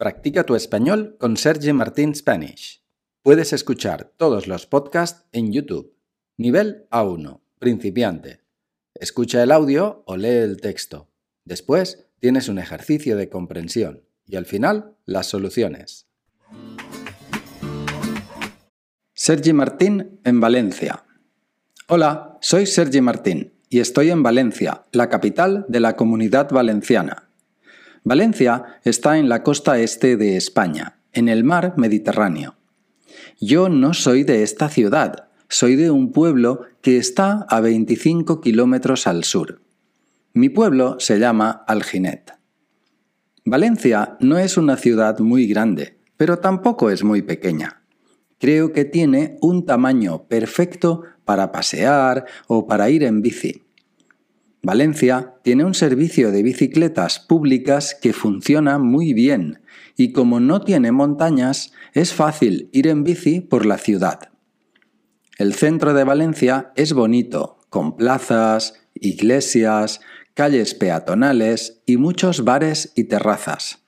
Practica tu español con Sergi Martín Spanish. Puedes escuchar todos los podcasts en YouTube. Nivel A1, principiante. Escucha el audio o lee el texto. Después tienes un ejercicio de comprensión y al final las soluciones. Sergi Martín en Valencia. Hola, soy Sergi Martín y estoy en Valencia, la capital de la comunidad valenciana. Valencia está en la costa este de España, en el mar Mediterráneo. Yo no soy de esta ciudad, soy de un pueblo que está a 25 kilómetros al sur. Mi pueblo se llama Alginet. Valencia no es una ciudad muy grande, pero tampoco es muy pequeña. Creo que tiene un tamaño perfecto para pasear o para ir en bici. Valencia tiene un servicio de bicicletas públicas que funciona muy bien y como no tiene montañas, es fácil ir en bici por la ciudad. El centro de Valencia es bonito, con plazas, iglesias, calles peatonales y muchos bares y terrazas.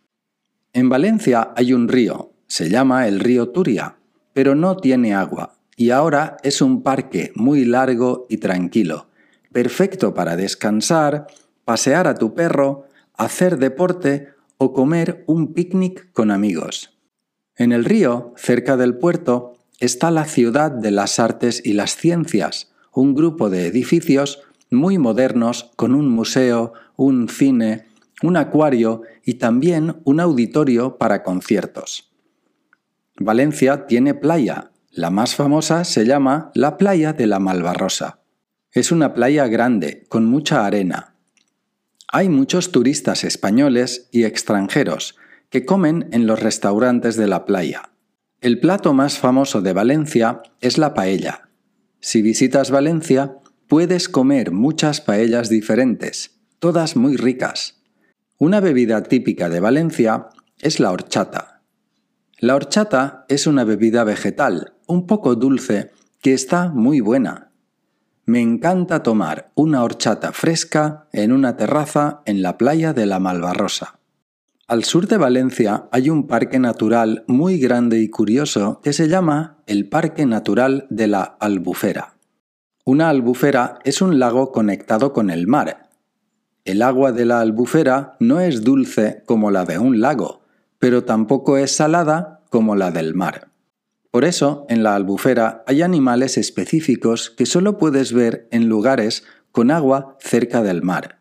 En Valencia hay un río, se llama el río Turia, pero no tiene agua y ahora es un parque muy largo y tranquilo perfecto para descansar, pasear a tu perro, hacer deporte o comer un picnic con amigos. En el río, cerca del puerto, está la Ciudad de las Artes y las Ciencias, un grupo de edificios muy modernos con un museo, un cine, un acuario y también un auditorio para conciertos. Valencia tiene playa. La más famosa se llama la Playa de la Malvarrosa. Es una playa grande, con mucha arena. Hay muchos turistas españoles y extranjeros que comen en los restaurantes de la playa. El plato más famoso de Valencia es la paella. Si visitas Valencia, puedes comer muchas paellas diferentes, todas muy ricas. Una bebida típica de Valencia es la horchata. La horchata es una bebida vegetal, un poco dulce, que está muy buena. Me encanta tomar una horchata fresca en una terraza en la playa de la Malvarrosa. Al sur de Valencia hay un parque natural muy grande y curioso que se llama el Parque Natural de la Albufera. Una albufera es un lago conectado con el mar. El agua de la albufera no es dulce como la de un lago, pero tampoco es salada como la del mar. Por eso, en la albufera hay animales específicos que solo puedes ver en lugares con agua cerca del mar.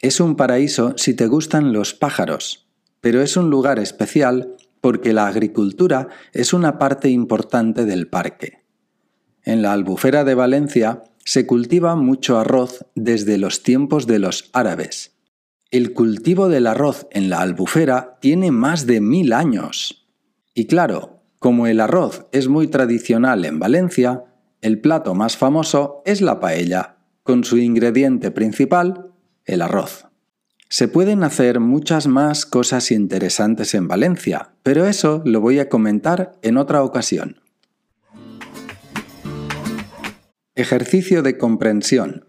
Es un paraíso si te gustan los pájaros, pero es un lugar especial porque la agricultura es una parte importante del parque. En la albufera de Valencia se cultiva mucho arroz desde los tiempos de los árabes. El cultivo del arroz en la albufera tiene más de mil años. Y claro, como el arroz es muy tradicional en Valencia, el plato más famoso es la paella, con su ingrediente principal, el arroz. Se pueden hacer muchas más cosas interesantes en Valencia, pero eso lo voy a comentar en otra ocasión. Ejercicio de comprensión.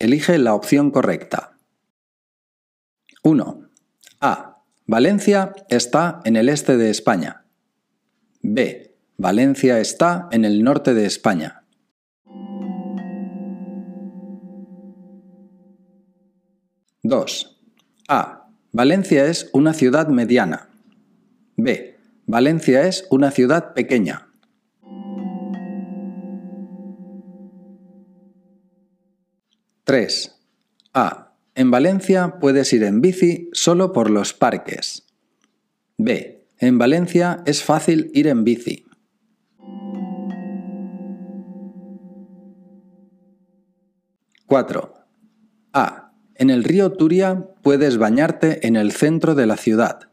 Elige la opción correcta. 1. A. Valencia está en el este de España. B. Valencia está en el norte de España. (2) A. Valencia es una ciudad mediana. B. Valencia es una ciudad pequeña. (3) A. En Valencia puedes ir en bici solo por los parques. B. En Valencia es fácil ir en bici. (4) A. En el río Turia puedes bañarte en el centro de la ciudad.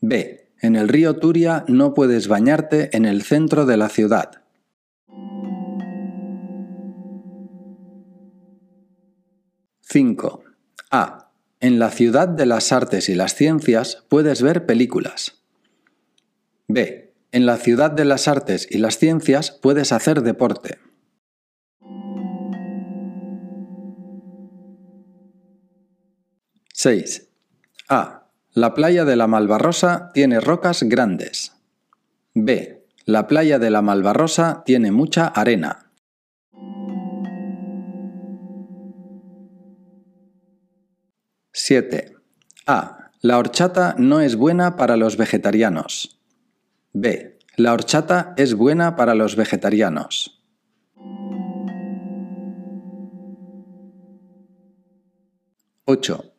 B. En el río Turia no puedes bañarte en el centro de la ciudad. 5. A. En la ciudad de las artes y las ciencias puedes ver películas. B. En la ciudad de las artes y las ciencias puedes hacer deporte. (6) A. La playa de la Malvarrosa tiene rocas grandes. B. La playa de la Malvarrosa tiene mucha arena. Siete. A. La horchata no es buena para los vegetarianos. B. La horchata es buena para los vegetarianos. 8.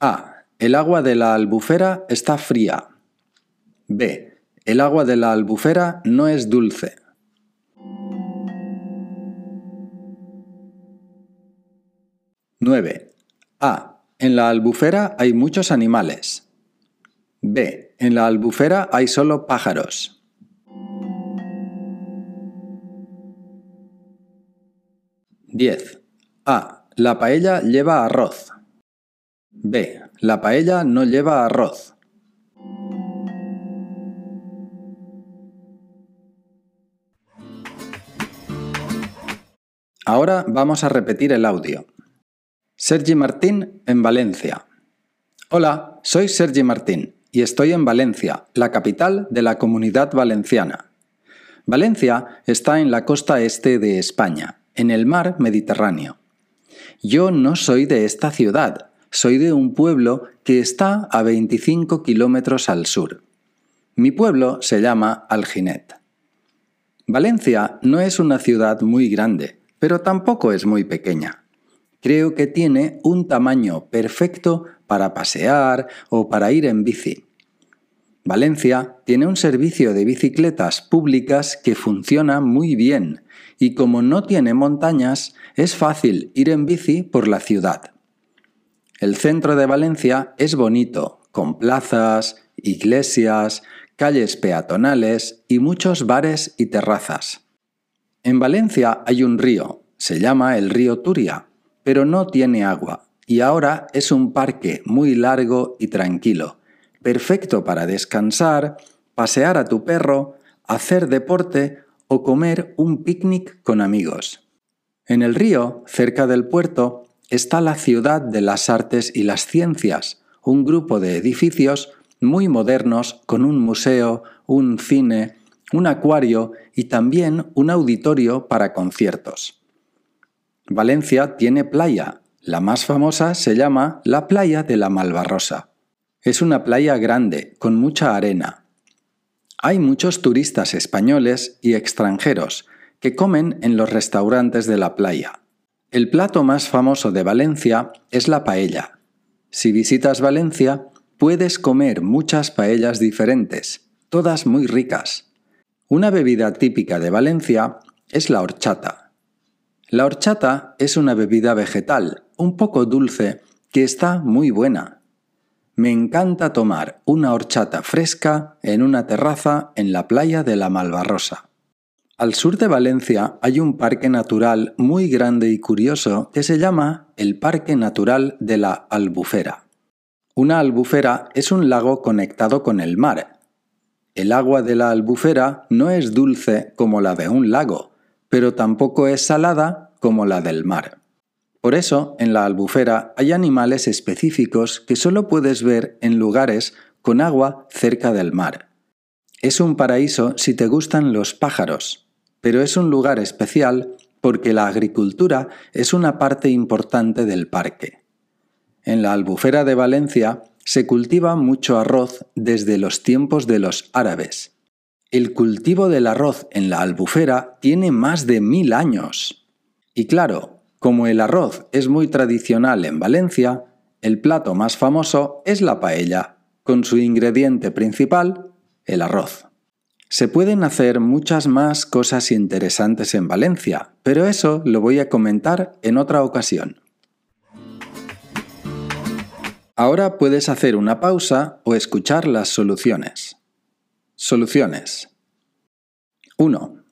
A. El agua de la albufera está fría. B. El agua de la albufera no es dulce. ¡9! A. En la albufera hay muchos animales. B. En la albufera hay solo pájaros. 10. A. La paella lleva arroz. B. La paella no lleva arroz. Ahora vamos a repetir el audio. Sergi Martín en Valencia. Hola, soy Sergi Martín y estoy en Valencia, la capital de la comunidad valenciana. Valencia está en la costa este de España, en el mar Mediterráneo. Yo no soy de esta ciudad, soy de un pueblo que está a 25 kilómetros al sur. Mi pueblo se llama Alginet. Valencia no es una ciudad muy grande, pero tampoco es muy pequeña. Creo que tiene un tamaño perfecto para pasear o para ir en bici. Valencia tiene un servicio de bicicletas públicas que funciona muy bien y como no tiene montañas, es fácil ir en bici por la ciudad. El centro de Valencia es bonito, con plazas, iglesias, calles peatonales y muchos bares y terrazas. En Valencia hay un río, se llama el río Turia, pero no tiene agua y ahora es un parque muy largo y tranquilo, perfecto para descansar, pasear a tu perro, hacer deporte o comer un picnic con amigos. En el río, cerca del puerto, está la Ciudad de las Artes y las Ciencias, un grupo de edificios muy modernos con un museo, un cine, un acuario y también un auditorio para conciertos. Valencia tiene playa. La más famosa se llama la playa de la Malvarrosa. Es una playa grande, con mucha arena. Hay muchos turistas españoles y extranjeros que comen en los restaurantes de la playa. El plato más famoso de Valencia es la paella. Si visitas Valencia, puedes comer muchas paellas diferentes, todas muy ricas. Una bebida típica de Valencia es la horchata. La horchata es una bebida vegetal, un poco dulce, que está muy buena. Me encanta tomar una horchata fresca en una terraza en la playa de la Malvarrosa. Al sur de Valencia hay un parque natural muy grande y curioso que se llama el Parque Natural de la Albufera. Una albufera es un lago conectado con el mar. El agua de la albufera no es dulce como la de un lago, pero tampoco es salada como la del mar. Por eso, en la albufera hay animales específicos que solo puedes ver en lugares con agua cerca del mar. Es un paraíso si te gustan los pájaros, pero es un lugar especial porque la agricultura es una parte importante del parque. En la albufera de Valencia se cultiva mucho arroz desde los tiempos de los árabes. El cultivo del arroz en la albufera tiene más de mil años. Y claro, como el arroz es muy tradicional en Valencia, el plato más famoso es la paella, con su ingrediente principal, el arroz. Se pueden hacer muchas más cosas interesantes en Valencia, pero eso lo voy a comentar en otra ocasión. Ahora puedes hacer una pausa o escuchar las soluciones. Soluciones. 1.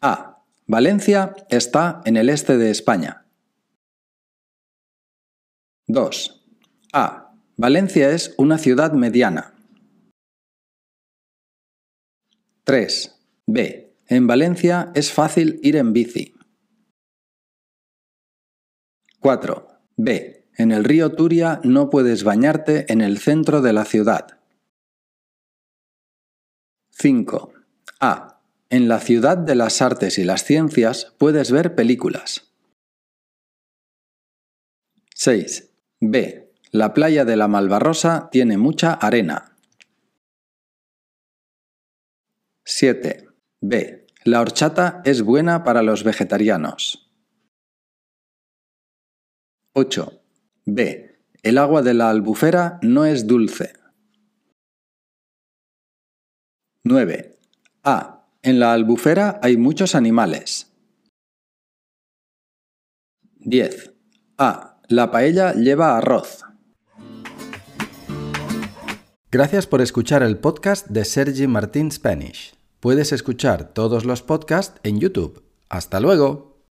A. Valencia está en el este de España. 2. A. Valencia es una ciudad mediana. 3. B. En Valencia es fácil ir en bici. 4. B. En el río Turia no puedes bañarte en el centro de la ciudad. 5. A. En la ciudad de las artes y las ciencias puedes ver películas. 6. B. La playa de la Malvarrosa tiene mucha arena. 7. B. La horchata es buena para los vegetarianos. 8. B. El agua de la albufera no es dulce. 9. A. En la albufera hay muchos animales. 10. A. La paella lleva arroz. Gracias por escuchar el podcast de Sergi Martín Spanish. Puedes escuchar todos los podcasts en YouTube. ¡Hasta luego!